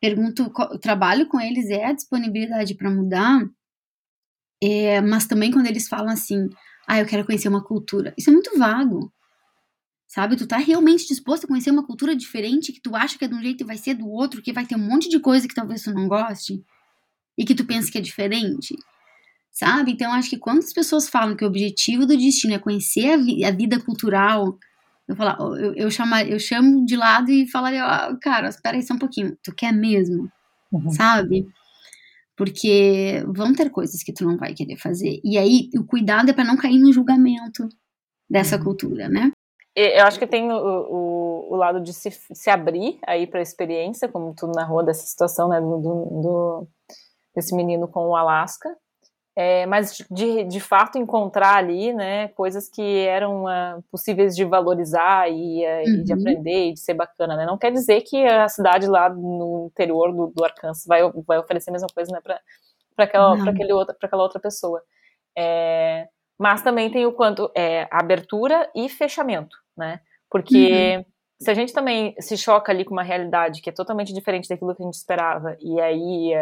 pergunto, trabalho com eles é a disponibilidade para mudar, é, mas também quando eles falam assim, ah, eu quero conhecer uma cultura. Isso é muito vago. Sabe? Tu tá realmente disposto a conhecer uma cultura diferente que tu acha que é de um jeito e vai ser do outro, que vai ter um monte de coisa que talvez tu não goste e que tu pensa que é diferente? Sabe? Então, acho que quando as pessoas falam que o objetivo do destino é conhecer a, vi a vida cultural, eu, falar, eu, eu, chamar, eu chamo de lado e falaria, ah, cara, espera aí só um pouquinho, tu quer mesmo? Uhum. Sabe? Porque vão ter coisas que tu não vai querer fazer. E aí, o cuidado é para não cair no julgamento dessa uhum. cultura, né? Eu acho que tem o, o, o lado de se, se abrir aí para a experiência, como tu narrou dessa situação, né, do, do, desse menino com o Alasca, é, mas de, de fato encontrar ali, né, coisas que eram uh, possíveis de valorizar e, uh, uhum. e, de uhum. aprender e de ser bacana, né? Não quer dizer que a cidade lá no interior do, do Arkansas vai, vai oferecer a mesma coisa, né, para aquela, outra, aquela outra pessoa. É, mas também tem o quanto é abertura e fechamento, né? Porque uhum. se a gente também se choca ali com uma realidade que é totalmente diferente daquilo que a gente esperava e aí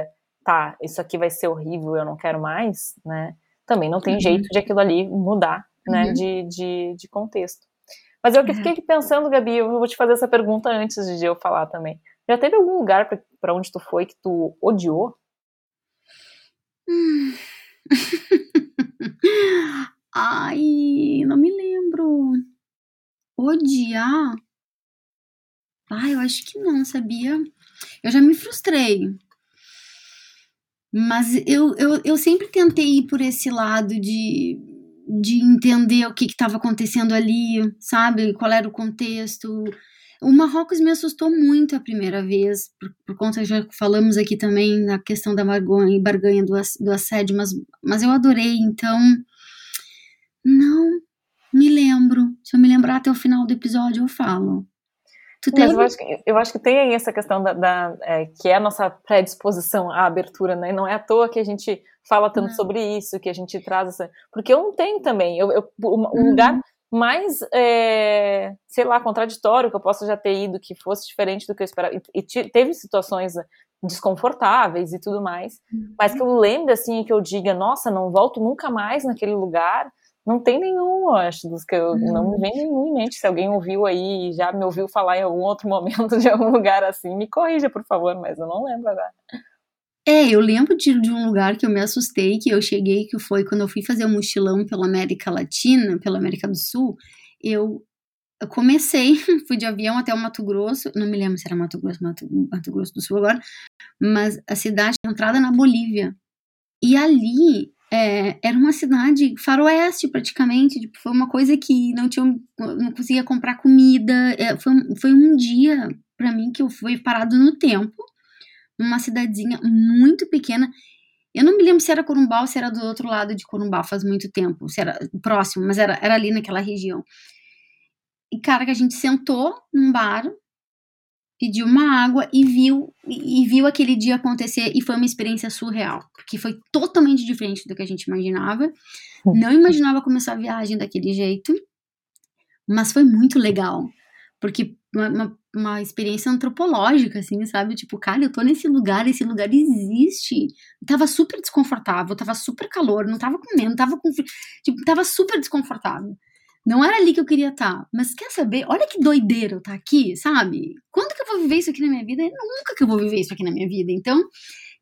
tá, isso aqui vai ser horrível, eu não quero mais, né? Também não tem uhum. jeito de aquilo ali mudar, né, uhum. de, de, de, contexto. Mas eu fiquei uhum. pensando, Gabi, eu vou te fazer essa pergunta antes de eu falar também. Já teve algum lugar para onde tu foi que tu odiou? Hum. Ai, não me lembro. Odiar? Ai, eu acho que não, sabia? Eu já me frustrei Mas eu, eu, eu sempre tentei ir por esse lado de, de entender o que estava acontecendo ali, sabe? Qual era o contexto. O Marrocos me assustou muito a primeira vez, por, por conta, já falamos aqui também na questão da barganha, barganha do, do assédio, mas, mas eu adorei, então. Não me lembro. Se eu me lembrar até o final do episódio, eu falo. Mas eu acho, que, eu acho que tem aí essa questão da, da é, que é a nossa predisposição à abertura, né? Não é à toa que a gente fala tanto sobre isso, que a gente traz essa. Porque eu não tenho também. Eu, eu, um uhum. lugar mais, é, sei lá, contraditório que eu possa já ter ido, que fosse diferente do que eu esperava. E, e teve situações desconfortáveis e tudo mais. Uhum. Mas que eu lembre, assim, que eu diga, nossa, não volto nunca mais naquele lugar. Não tem nenhum, acho, dos que eu uhum. não me vem nenhum em mente. Se alguém ouviu aí, já me ouviu falar em algum outro momento de algum lugar assim, me corrija, por favor, mas eu não lembro agora. É, eu lembro de, de, um lugar que eu me assustei, que eu cheguei, que foi quando eu fui fazer um mochilão pela América Latina, pela América do Sul, eu, eu comecei, fui de avião até o Mato Grosso, não me lembro se era Mato Grosso, Mato, Mato Grosso do Sul agora, mas a cidade, entrada na Bolívia. E ali é, era uma cidade faroeste praticamente, tipo, foi uma coisa que não tinha, não conseguia comprar comida, é, foi, foi um dia para mim que eu fui parado no tempo, numa cidadezinha muito pequena, eu não me lembro se era Corumbá ou se era do outro lado de Corumbá, faz muito tempo, se era próximo, mas era, era ali naquela região. E, cara, que a gente sentou num bar, pediu uma água e viu e viu aquele dia acontecer e foi uma experiência surreal, porque foi totalmente diferente do que a gente imaginava. Não imaginava começar a viagem daquele jeito, mas foi muito legal, porque uma, uma, uma, experiência antropológica, assim, sabe? Tipo, cara, eu tô nesse lugar, esse lugar existe. tava super desconfortável, tava super calor, não tava comendo, tava com tipo, tava super desconfortável. Não era ali que eu queria estar. Tá, mas quer saber? Olha que doideira eu estar tá aqui, sabe? Quando que eu vou viver isso aqui na minha vida? Nunca que eu vou viver isso aqui na minha vida. Então,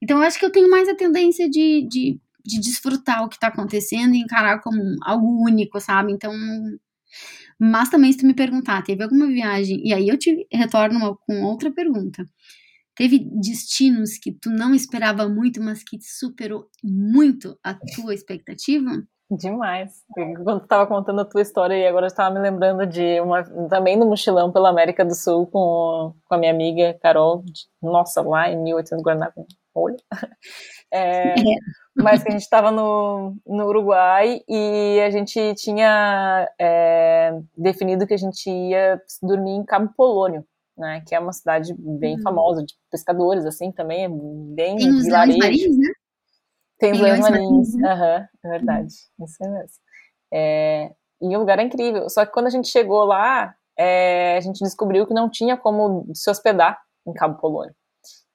então eu acho que eu tenho mais a tendência de, de, de desfrutar o que está acontecendo e encarar como algo único, sabe? Então. Mas também, se tu me perguntar, teve alguma viagem. E aí eu te retorno com outra pergunta. Teve destinos que tu não esperava muito, mas que superou muito a tua expectativa? Demais. Quando tu estava contando a tua história e agora eu estava me lembrando de uma também no mochilão pela América do Sul com, com a minha amiga Carol, de, nossa, lá em 1800 Guaraná, olha. É, é. Mas que a gente estava no, no Uruguai e a gente tinha é, definido que a gente ia dormir em Cabo Polônio, né? Que é uma cidade bem hum. famosa de pescadores, assim, também é bem Tem os marinhos, né? Tem os leões marinhos. Né? Aham, uhum, é verdade. Isso é mesmo. É, e o lugar é incrível. Só que quando a gente chegou lá, é, a gente descobriu que não tinha como se hospedar em Cabo Polônio.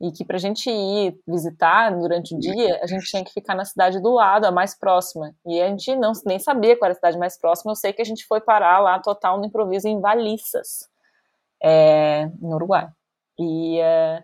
E que para a gente ir visitar durante o dia, a gente tinha que ficar na cidade do lado, a mais próxima. E a gente não, nem sabia qual era a cidade mais próxima. Eu sei que a gente foi parar lá total no improviso em Valissas, é, no Uruguai. E, é,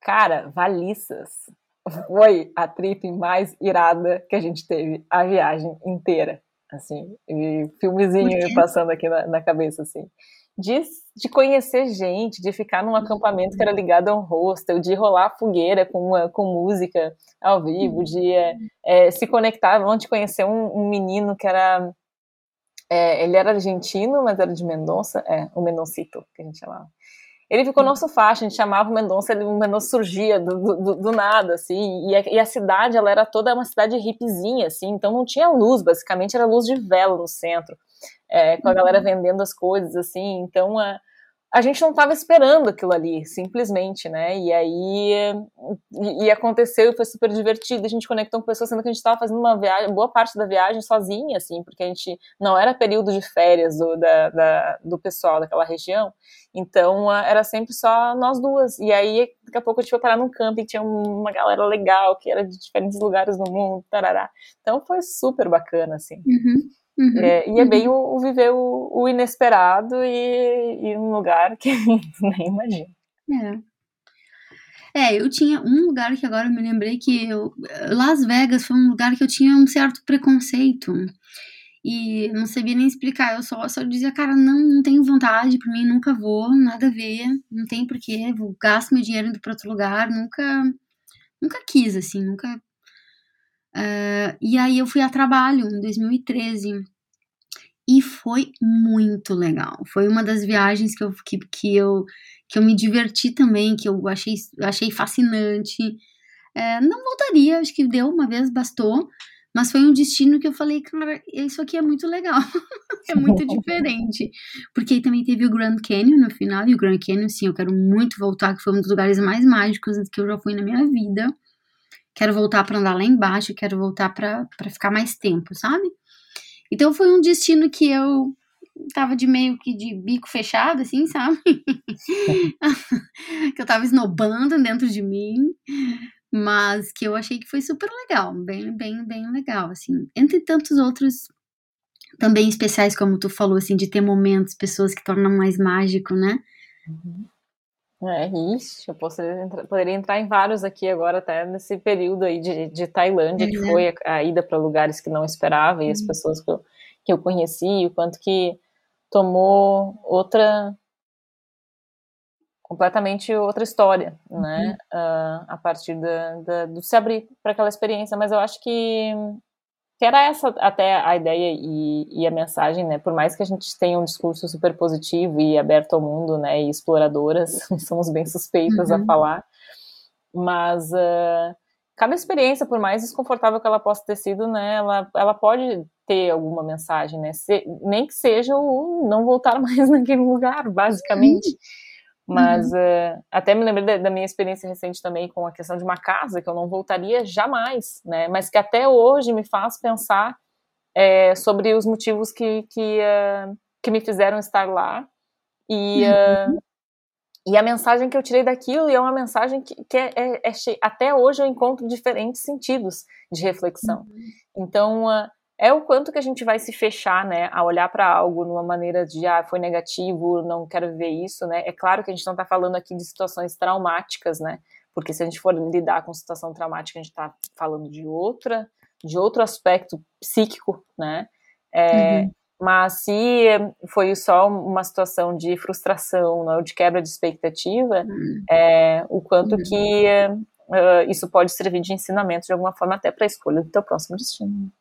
cara, Valissas foi a trip mais irada que a gente teve a viagem inteira, assim, e filmezinho passando aqui na, na cabeça, assim. De, de, conhecer gente, de ficar num acampamento que era ligado a um hostel, de rolar fogueira com, uma, com música ao vivo, de é, é, se conectar, onde conhecer um, um menino que era. É, ele era argentino, mas era de Mendonça, é, o Mendoncito, que a gente chamava. Ele ficou nosso faixa, a gente chamava o Mendonça, ele, o Mendonça surgia do, do, do nada, assim, e a, e a, cidade, ela era toda uma cidade hippiezinha, assim, então não tinha luz, basicamente era luz de vela no centro, é, com a galera uhum. vendendo as coisas, assim, então a, a gente não estava esperando aquilo ali, simplesmente, né? E aí e, e, aconteceu foi super divertido. A gente conectou com pessoas, sendo que a gente estava fazendo uma viagem, boa parte da viagem sozinha, assim, porque a gente não era período de férias do, da, da, do pessoal daquela região. Então era sempre só nós duas. E aí daqui a pouco a gente foi parar num camping, tinha uma galera legal que era de diferentes lugares do mundo, tarará. Então foi super bacana, assim. Uhum. Uhum, é, e é bem o, o viver o, o, inesperado e, e um lugar que nem imagina. É. é, eu tinha um lugar que agora eu me lembrei que eu, Las Vegas foi um lugar que eu tinha um certo preconceito. E não sabia nem explicar, eu só, só dizia, cara, não, não tenho vontade, por mim nunca vou, nada a ver, não tem porquê, vou gasto meu dinheiro indo para outro lugar, nunca, nunca quis, assim, nunca Uh, e aí eu fui a trabalho em 2013 e foi muito legal. Foi uma das viagens que eu, que, que eu, que eu me diverti também, que eu achei, achei fascinante. É, não voltaria, acho que deu uma vez, bastou. Mas foi um destino que eu falei, cara, isso aqui é muito legal. é muito diferente. Porque também teve o Grand Canyon no final, e o Grand Canyon, sim, eu quero muito voltar, que foi um dos lugares mais mágicos que eu já fui na minha vida. Quero voltar para andar lá embaixo, quero voltar para ficar mais tempo, sabe? Então foi um destino que eu tava de meio que de bico fechado, assim, sabe? que eu tava esnobando dentro de mim mas que eu achei que foi super legal, bem, bem, bem legal, assim. Entre tantos outros também especiais, como tu falou, assim, de ter momentos, pessoas que tornam mais mágico, né? Uhum. É, isso, eu poderia entrar, poderia entrar em vários aqui agora, até nesse período aí de, de Tailândia, é, que foi a, a ida para lugares que não esperava, e as uhum. pessoas que eu, que eu conheci, o quanto que tomou outra completamente outra história, né? Uhum. Uh, a partir da, da, do se abrir para aquela experiência. Mas eu acho que, que era essa até a ideia e, e, a mensagem, né? Por mais que a gente tenha um discurso super positivo e aberto ao mundo, né? E exploradoras, somos bem suspeitas uhum. a falar, mas uh, cada experiência, por mais desconfortável que ela possa ter sido, né? Ela, ela pode ter alguma mensagem, né? Se, nem que seja o não voltar mais naquele lugar, basicamente. Uhum. Mas uhum. uh, até me lembrei da, da, minha experiência recente também com a questão de uma casa que eu não voltaria jamais, né? Mas que até hoje me faz pensar é, sobre os motivos que, que, uh, que me fizeram estar lá e, uh, e a mensagem que eu tirei daquilo e é uma mensagem que, que é, é, é até hoje eu encontro diferentes sentidos de reflexão. Uhum. Então é o quanto que a gente vai se fechar, né, a olhar para algo numa maneira de, ah, foi negativo, não quero viver isso, né? É claro que a gente não está falando aqui de situações traumáticas, né? Porque se a gente for lidar com situação traumática, a gente está falando de outra, de outro aspecto psíquico, né? É, uhum. Mas se foi só uma situação de frustração, não, de quebra de expectativa, uhum. é, o quanto uhum. que uh, isso pode servir de ensinamento de alguma forma até para a escolha do teu próximo destino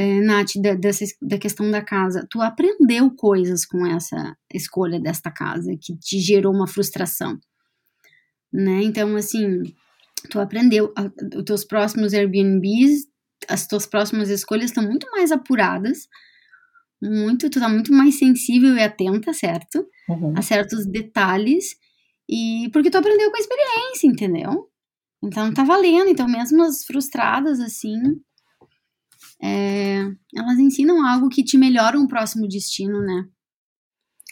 é, Nath, da, dessa, da questão da casa, tu aprendeu coisas com essa escolha desta casa que te gerou uma frustração, né? Então, assim, tu aprendeu, os teus próximos Airbnbs, as tuas próximas escolhas estão muito mais apuradas, muito, tu tá muito mais sensível e atenta, certo? Uhum. A certos detalhes, e porque tu aprendeu com a experiência, entendeu? Então tá valendo, então mesmo as frustradas, assim, é, elas ensinam algo que te melhora um próximo destino, né?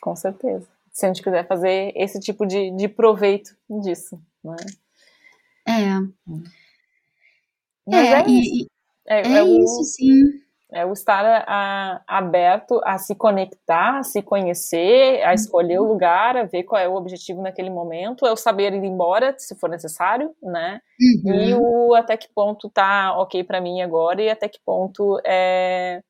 Com certeza. Se a gente quiser fazer esse tipo de, de proveito disso, né? É. Mas é, é, e, é, é, é isso, sim. É o estar a, aberto a se conectar, a se conhecer, a escolher uhum. o lugar, a ver qual é o objetivo naquele momento, é o saber ir embora, se for necessário, né? Uhum. E o até que ponto tá ok para mim agora e até que ponto é,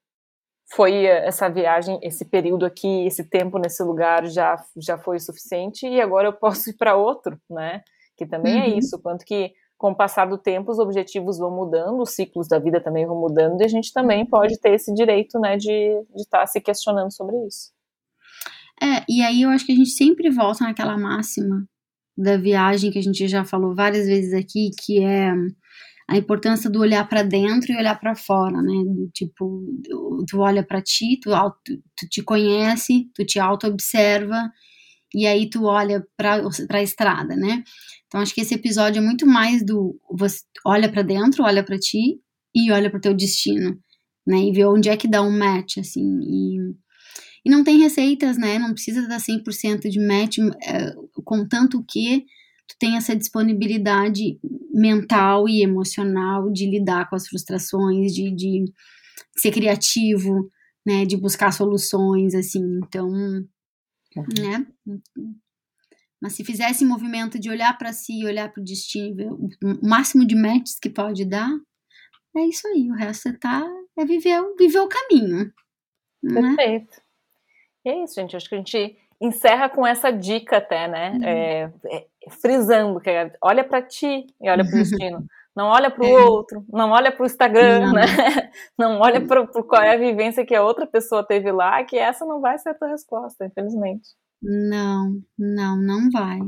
foi essa viagem, esse período aqui, esse tempo nesse lugar já, já foi o suficiente e agora eu posso ir para outro, né? Que também é uhum. é isso, quanto que com o passar do tempo, os objetivos vão mudando, os ciclos da vida também vão mudando, e a gente também pode ter esse direito, né, de estar tá se questionando sobre isso. É, e aí eu acho que a gente sempre volta naquela máxima da viagem que a gente já falou várias vezes aqui, que é a importância do olhar para dentro e olhar para fora, né? Tipo, tu olha para ti, tu, tu te conhece, tu te auto-observa e aí tu olha para a estrada, né? Então acho que esse episódio é muito mais do você olha para dentro, olha para ti e olha para o teu destino, né? E vê onde é que dá um match assim. E, e não tem receitas, né? Não precisa dar 100% de match, é, contanto que tu tem essa disponibilidade mental e emocional de lidar com as frustrações, de, de ser criativo, né? De buscar soluções, assim. Então, uhum. né? Mas se fizer esse movimento de olhar para si, olhar para o destino, ver o máximo de matches que pode dar, é isso aí. O resto é, tá, é viver, viver o caminho. Né? Perfeito. E é isso, gente. Acho que a gente encerra com essa dica até, né? Uhum. É, é, frisando que é, olha para ti e olha para o destino. Não olha para o é. outro, não olha para o Instagram, não. né? Não olha para qual é a vivência que a outra pessoa teve lá, que essa não vai ser a tua resposta, infelizmente. Não, não, não vai.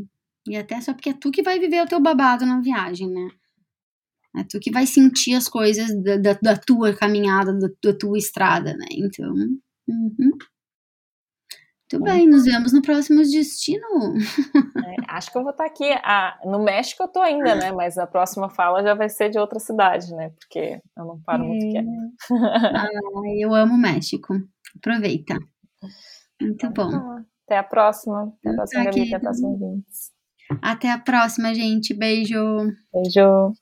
E até só porque é tu que vai viver o teu babado na viagem, né? É tu que vai sentir as coisas da, da, da tua caminhada, da, da, tua estrada, né? Então. Uhum. Muito bem, nos vemos no próximo destino. É, acho que eu vou estar aqui. Ah, no México eu tô ainda, né? Mas a próxima fala já vai ser de outra cidade, né? Porque eu não paro é. muito quieto. Ah, eu amo o México. Aproveita. Muito então bom. Tá. Até a próxima. Até a próxima, Gabi. Até a próxima, Até a próxima, gente. Beijo. Beijo. Tchau.